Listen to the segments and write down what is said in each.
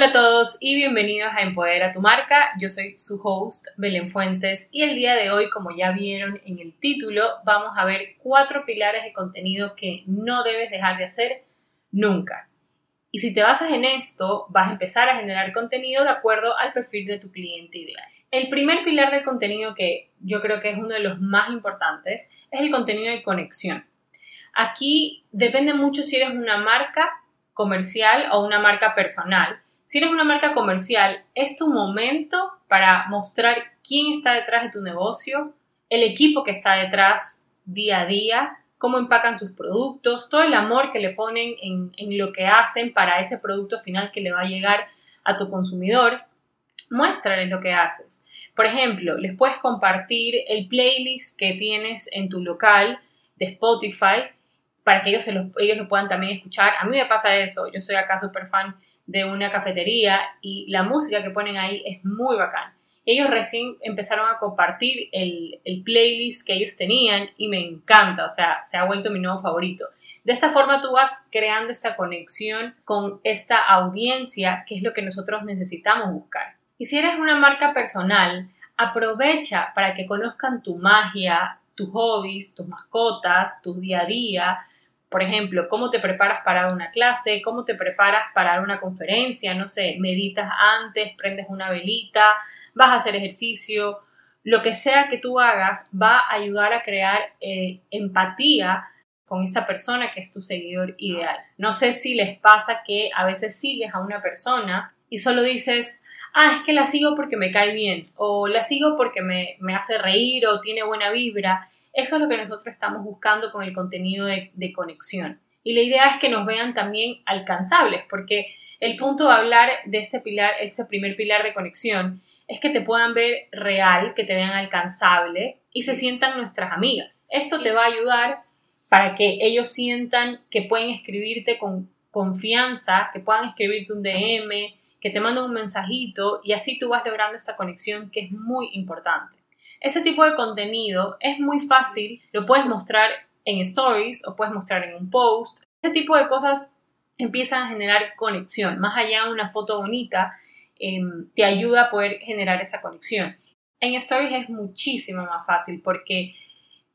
Hola a todos y bienvenidos a Empodera tu marca. Yo soy su host Belén Fuentes y el día de hoy, como ya vieron en el título, vamos a ver cuatro pilares de contenido que no debes dejar de hacer nunca. Y si te basas en esto, vas a empezar a generar contenido de acuerdo al perfil de tu cliente ideal. El primer pilar de contenido que yo creo que es uno de los más importantes es el contenido de conexión. Aquí depende mucho si eres una marca comercial o una marca personal si eres una marca comercial, es tu momento para mostrar quién está detrás de tu negocio, el equipo que está detrás día a día, cómo empacan sus productos, todo el amor que le ponen en, lo que hacen para ese producto final que le va a llegar a tu consumidor. Muéstrales lo que haces. Por ejemplo, les puedes compartir el playlist que tienes en tu local de Spotify para que ellos, lo, ellos lo puedan también escuchar. A mí me pasa eso, yo soy acá súper fan de una cafetería y la música que ponen ahí es muy bacán. Ellos recién empezaron a compartir el, el playlist que ellos tenían y me encanta, o sea, se ha vuelto mi nuevo favorito. De esta forma tú vas creando esta conexión con esta audiencia, que es lo que nosotros necesitamos buscar. Y si eres una marca personal, aprovecha para que conozcan tu magia, tus hobbies, tus mascotas, tu día a día, por ejemplo, cómo te preparas para una clase, cómo te preparas para una conferencia, no sé, meditas antes, prendes una velita, vas a hacer ejercicio, lo que sea que tú hagas va a ayudar a crear eh, empatía con esa persona que es tu seguidor ideal. No sé si les pasa que a veces sigues a una persona y solo dices, ah, es que la sigo porque me cae bien, o la sigo porque me, me hace reír o tiene buena vibra, eso es lo que nosotros estamos buscando con el contenido de, conexión. Y la idea es que nos vean también alcanzables, porque el punto de hablar de este pilar, este primer pilar de conexión, es que te puedan ver real, que te vean alcanzable y se sientan nuestras amigas. Esto te va a ayudar para que ellos sientan que pueden escribirte con confianza, que puedan escribirte un DM, que te manden un mensajito y así tú vas logrando esta conexión que es muy importante. Ese tipo de contenido es muy fácil, lo puedes mostrar en stories o puedes mostrar en un post. Ese tipo de cosas empiezan a generar conexión. Más allá de una foto bonita, em, te ayuda a poder generar esa conexión. En stories es muchísimo más fácil porque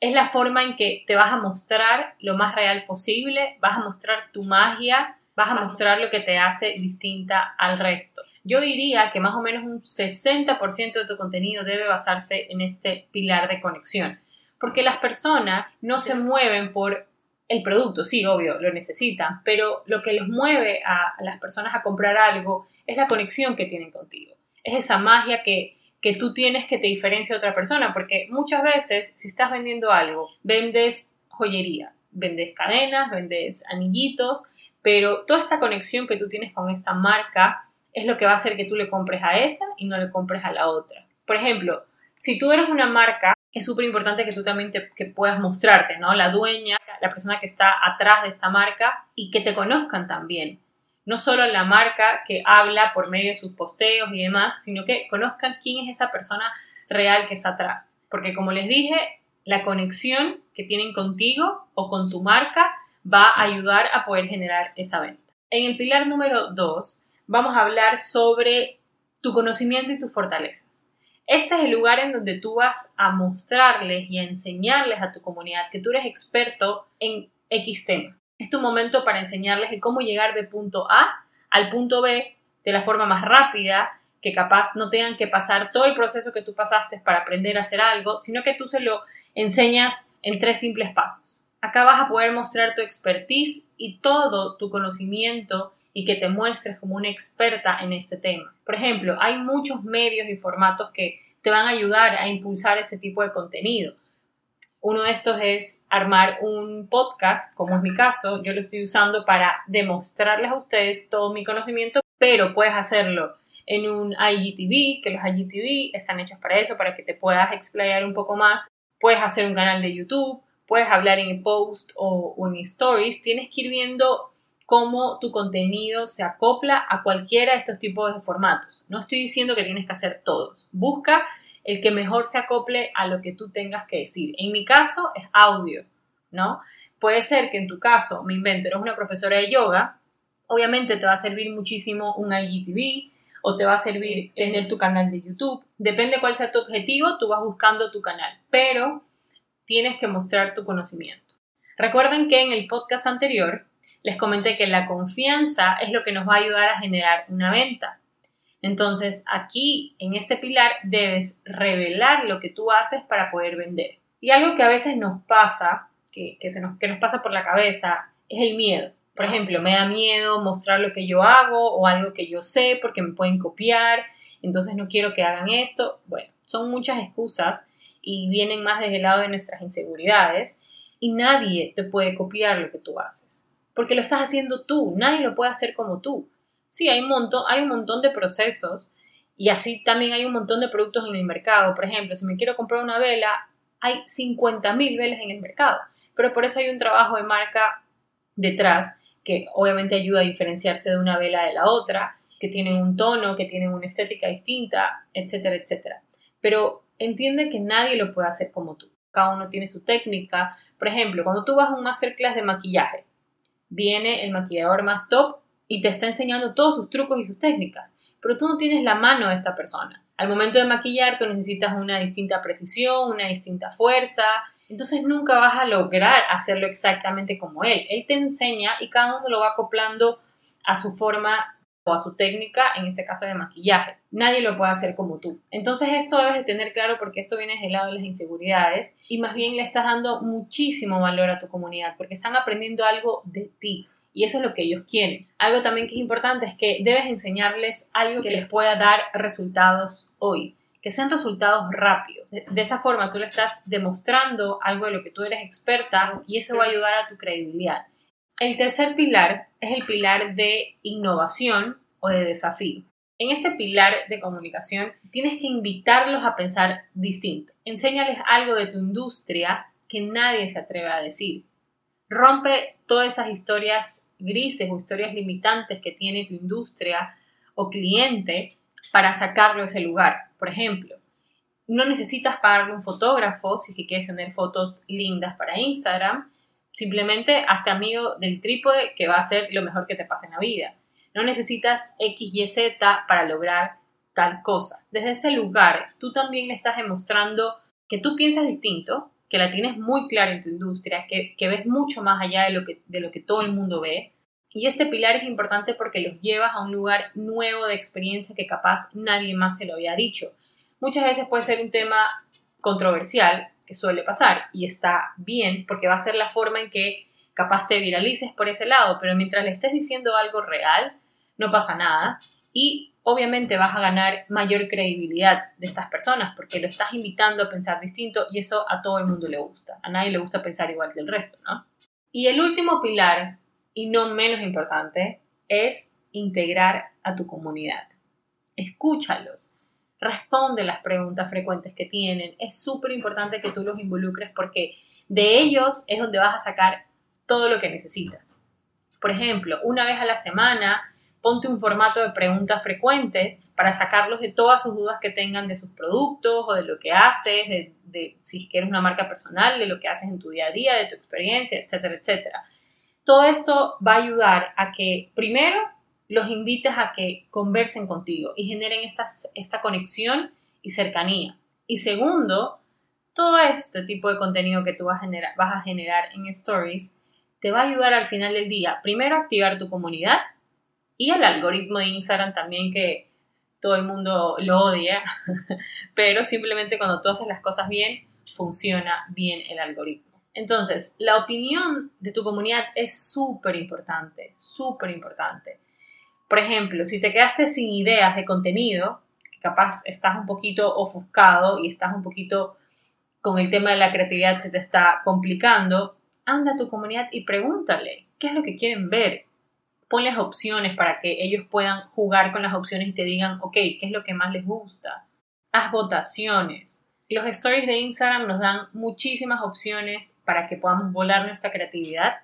es la forma en que te vas a mostrar lo más real posible, vas a mostrar tu magia, vas a mostrar lo que te hace distinta al resto. Yo diría que más o menos un 60% de tu contenido debe basarse en este pilar de conexión, porque las personas no se mueven por el producto, sí, obvio, lo necesitan, pero lo que los mueve a, las personas a comprar algo es la conexión que tienen contigo, es esa magia que, que tú tienes que te diferencia a otra persona, porque muchas veces si estás vendiendo algo, vendes joyería, vendes cadenas, vendes anillitos, pero toda esta conexión que tú tienes con esta marca es lo que va a hacer que tú le compres a esa y no le compres a la otra. Por ejemplo, si tú eres una marca, es súper importante que tú también que puedas mostrarte, ¿no? La dueña, la persona que está atrás de esta marca y que te conozcan también. No solo la marca que habla por medio de sus posteos y demás, sino que conozcan quién es esa persona real que está atrás. Porque como les dije, la conexión que tienen contigo o con tu marca va a ayudar a poder generar esa venta. En el pilar número 2 vamos a hablar sobre tu conocimiento y tus fortalezas. Este es el lugar en donde tú vas a mostrarles y a enseñarles a tu comunidad que tú eres experto en X tema. Es tu momento para enseñarles cómo llegar de punto A al punto B de la forma más rápida, que capaz no tengan que pasar todo el proceso que tú pasaste para aprender a hacer algo, sino que tú se lo enseñas en tres simples pasos. Acá vas a poder mostrar tu expertise y todo tu conocimiento y que te muestres como una experta en este tema. Por ejemplo, hay muchos medios y formatos que te van a ayudar a impulsar ese tipo de contenido. Uno de estos es armar un podcast, como es mi caso, yo lo estoy usando para demostrarles a ustedes todo mi conocimiento, pero puedes hacerlo en un IGTV, que los IGTV están hechos para eso, para que te puedas explayar un poco más. Puedes hacer un canal de YouTube, puedes hablar en post o, o en stories. Tienes que ir viendo cómo tu contenido se acopla a cualquiera de estos tipos de formatos. No estoy diciendo que tienes que hacer todos. Busca el que mejor se acople a lo que tú tengas que decir. En mi caso es audio, ¿no? Puede ser que en tu caso, me invento, eres una profesora de yoga Obviamente te va a servir muchísimo un IGTV o te va a servir tener tu canal de YouTube. Depende cuál sea tu objetivo, tú vas buscando tu canal, pero tienes que mostrar tu conocimiento. Recuerden que en el podcast anterior les comenté que la confianza es lo que nos va a ayudar a generar una venta. Entonces, aquí en este pilar debes revelar lo que tú haces para poder vender. Y algo que a veces nos pasa, que, se nos, que nos pasa por la cabeza, es el miedo. Por ejemplo, me da miedo mostrar lo que yo hago o algo que yo sé porque me pueden copiar, entonces no quiero que hagan esto. Bueno, son muchas excusas y vienen más desde el lado de nuestras inseguridades y nadie te puede copiar lo que tú haces, porque lo estás haciendo tú, nadie lo puede hacer como tú. Sí, hay un montón, hay un montón de procesos y así también hay un montón de productos en el mercado. Por ejemplo, si me quiero comprar una vela, hay 50.000 velas en el mercado, pero por eso hay un trabajo de marca detrás que obviamente ayuda a diferenciarse de una vela de la otra, que tienen un tono, que tienen una estética distinta, etcétera, etcétera. Pero entiende que nadie lo puede hacer como tú. Cada uno tiene su técnica. Por ejemplo, cuando tú vas a un masterclass de maquillaje, viene el maquillador más top y te está enseñando todos sus trucos y sus técnicas, pero tú no tienes la mano de esta persona. Al momento de maquillar, tú necesitas una distinta precisión, una distinta fuerza, entonces nunca vas a lograr hacerlo exactamente como él. Él te enseña y cada uno lo va acoplando a su forma o a su técnica, en este caso de maquillaje. Nadie lo puede hacer como tú. Entonces esto debes de tener claro porque esto viene del lado de las inseguridades y más bien le estás dando muchísimo valor a tu comunidad porque están aprendiendo algo de ti. Y eso es lo que ellos quieren. Algo también que es importante es que debes enseñarles algo que les pueda dar resultados hoy que sean resultados rápidos. De, esa forma tú le estás demostrando algo de lo que tú eres experta y eso va a ayudar a tu credibilidad. El tercer pilar es el pilar de innovación o de desafío. En este pilar de comunicación tienes que invitarlos a pensar distinto. Enséñales algo de tu industria que nadie se atreve a decir. Rompe todas esas historias grises o historias limitantes que tiene tu industria o cliente para sacarlo de ese lugar. Por ejemplo, no necesitas pagarle un fotógrafo si quieres tener fotos lindas para Instagram. Simplemente hazte amigo del trípode que va a ser lo mejor que te pase en la vida. No necesitas X, Y, Z para lograr tal cosa. Desde ese lugar, tú también le estás demostrando que tú piensas distinto, que la tienes muy clara en tu industria, que, que ves mucho más allá de lo, que, de lo que todo el mundo ve y este pilar es importante porque los llevas a un lugar nuevo de experiencia que capaz nadie más se lo había dicho. Muchas veces puede ser un tema controversial, suele pasar, y está bien porque va a ser la forma en que capaz te viralices por ese lado, pero mientras le estés diciendo algo real, no pasa nada. Y obviamente vas a ganar mayor credibilidad de estas personas porque lo estás invitando a pensar distinto y eso a todo el mundo le gusta. A nadie le gusta pensar igual que el resto, ¿no? Y el último pilar y no menos importante, es integrar a tu comunidad. Escúchalos, responde las preguntas frecuentes que tienen. Es súper importante que tú los involucres porque de ellos es donde vas a sacar todo lo que necesitas. Por ejemplo, una vez a la semana, ponte un formato de preguntas frecuentes para sacarlos de todas sus dudas que tengan de sus productos o de lo que haces, de, de si quieres una marca personal, de lo que haces en tu día a día, de tu experiencia, etcétera, etcétera. Todo esto va a ayudar a que primero los invites a que conversen contigo y generen esta, esta conexión y cercanía. Y segundo, todo este tipo de contenido que tú vas a, generar, vas a generar en Stories te va a ayudar al final del día, primero a activar tu comunidad y el algoritmo de Instagram también que todo el mundo lo odia, pero simplemente cuando tú haces las cosas bien, funciona bien el algoritmo. Entonces, la opinión de tu comunidad es súper importante, súper importante. Por ejemplo, si te quedaste sin ideas de contenido, capaz estás un poquito ofuscado y estás un poquito con el tema de la creatividad, se te está complicando, anda a tu comunidad y pregúntale qué es lo que quieren ver. Ponles opciones para que ellos puedan jugar con las opciones y te digan, ok, ¿qué es lo que más les gusta? Haz votaciones los stories de Instagram nos dan muchísimas opciones para que podamos volar nuestra creatividad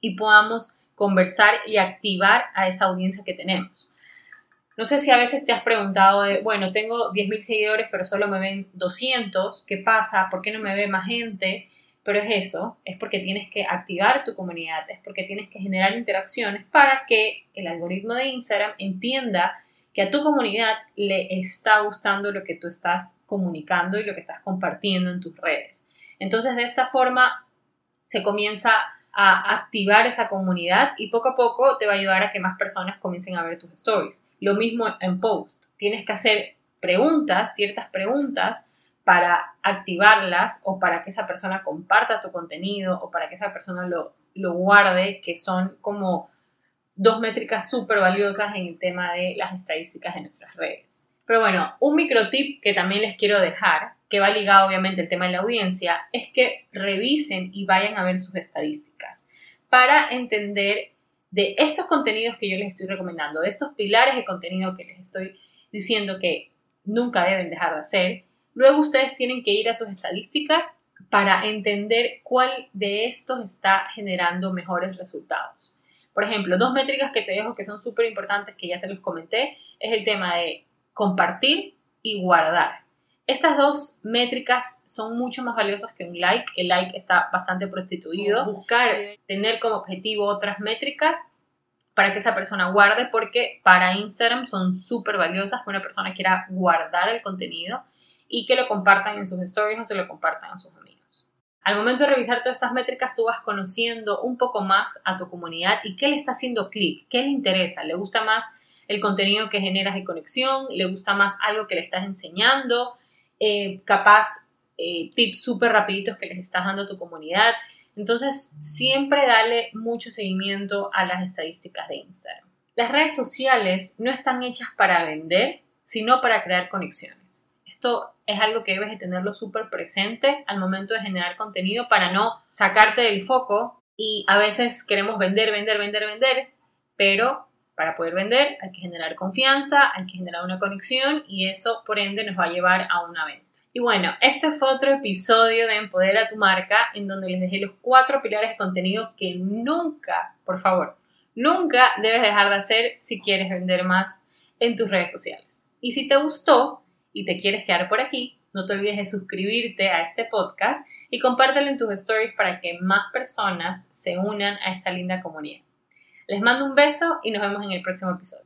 y podamos conversar y activar a esa audiencia que tenemos. No sé si a veces te has preguntado de, bueno, tengo 10.000 seguidores pero solo me ven 200, ¿qué pasa? ¿Por qué no me ve más gente? pero es eso, es porque tienes que activar tu comunidad, es porque tienes que generar interacciones para que el algoritmo de Instagram entienda que a tu comunidad le está gustando lo que tú estás comunicando y lo que estás compartiendo en tus redes. Entonces, de esta forma se comienza a activar esa comunidad y poco a poco te va a ayudar a que más personas comiencen a ver tus stories. Lo mismo en post. Tienes que hacer preguntas, ciertas preguntas para activarlas o para que esa persona comparta tu contenido o para que esa persona lo, lo guarde, que son como dos métricas súper valiosas en el tema de las estadísticas de nuestras redes. Pero bueno, un micro tip que también les quiero dejar, que va ligado obviamente al tema de la audiencia, es que revisen y vayan a ver sus estadísticas para entender de estos contenidos que yo les estoy recomendando, de estos pilares de contenido que les estoy diciendo que nunca deben dejar de hacer, Luego ustedes tienen que ir a sus estadísticas para entender cuál de estos está generando mejores resultados. Por ejemplo, dos métricas que te dejo que son súper importantes, que ya se los comenté, es el tema de compartir y guardar. Estas dos métricas son mucho más valiosas que un like. El like está bastante prostituido. Buscar tener como objetivo otras métricas para que esa persona guarde, porque para Instagram son súper valiosas que una persona quiera guardar el contenido y que lo compartan en sus stories o se lo compartan a sus amigos. Al momento de revisar todas estas métricas, tú vas conociendo un poco más a tu comunidad y qué le está haciendo clic, qué le interesa, le gusta más el contenido que generas de conexión, le gusta más algo que le estás enseñando, eh, capaz eh, tips súper rapiditos que les estás dando a tu comunidad. Entonces, siempre dale mucho seguimiento a las estadísticas de Instagram. Las redes sociales no están hechas para vender, sino para crear conexiones. Esto es algo que debes de tenerlo súper presente al momento de generar contenido para no sacarte del foco y a veces queremos vender, vender, vender, vender, pero para poder vender hay que generar confianza, hay que generar una conexión y eso por ende nos va a llevar a una venta. Y bueno, este fue otro episodio de Empodera tu marca en donde les dejé los cuatro pilares de contenido que nunca, por favor, nunca debes dejar de hacer si quieres vender más en tus redes sociales. Y si te gustó, y te quieres quedar por aquí, no te olvides de suscribirte a este podcast y compártelo en tus stories para que más personas se unan a esta linda comunidad. Les mando un beso y nos vemos en el próximo episodio.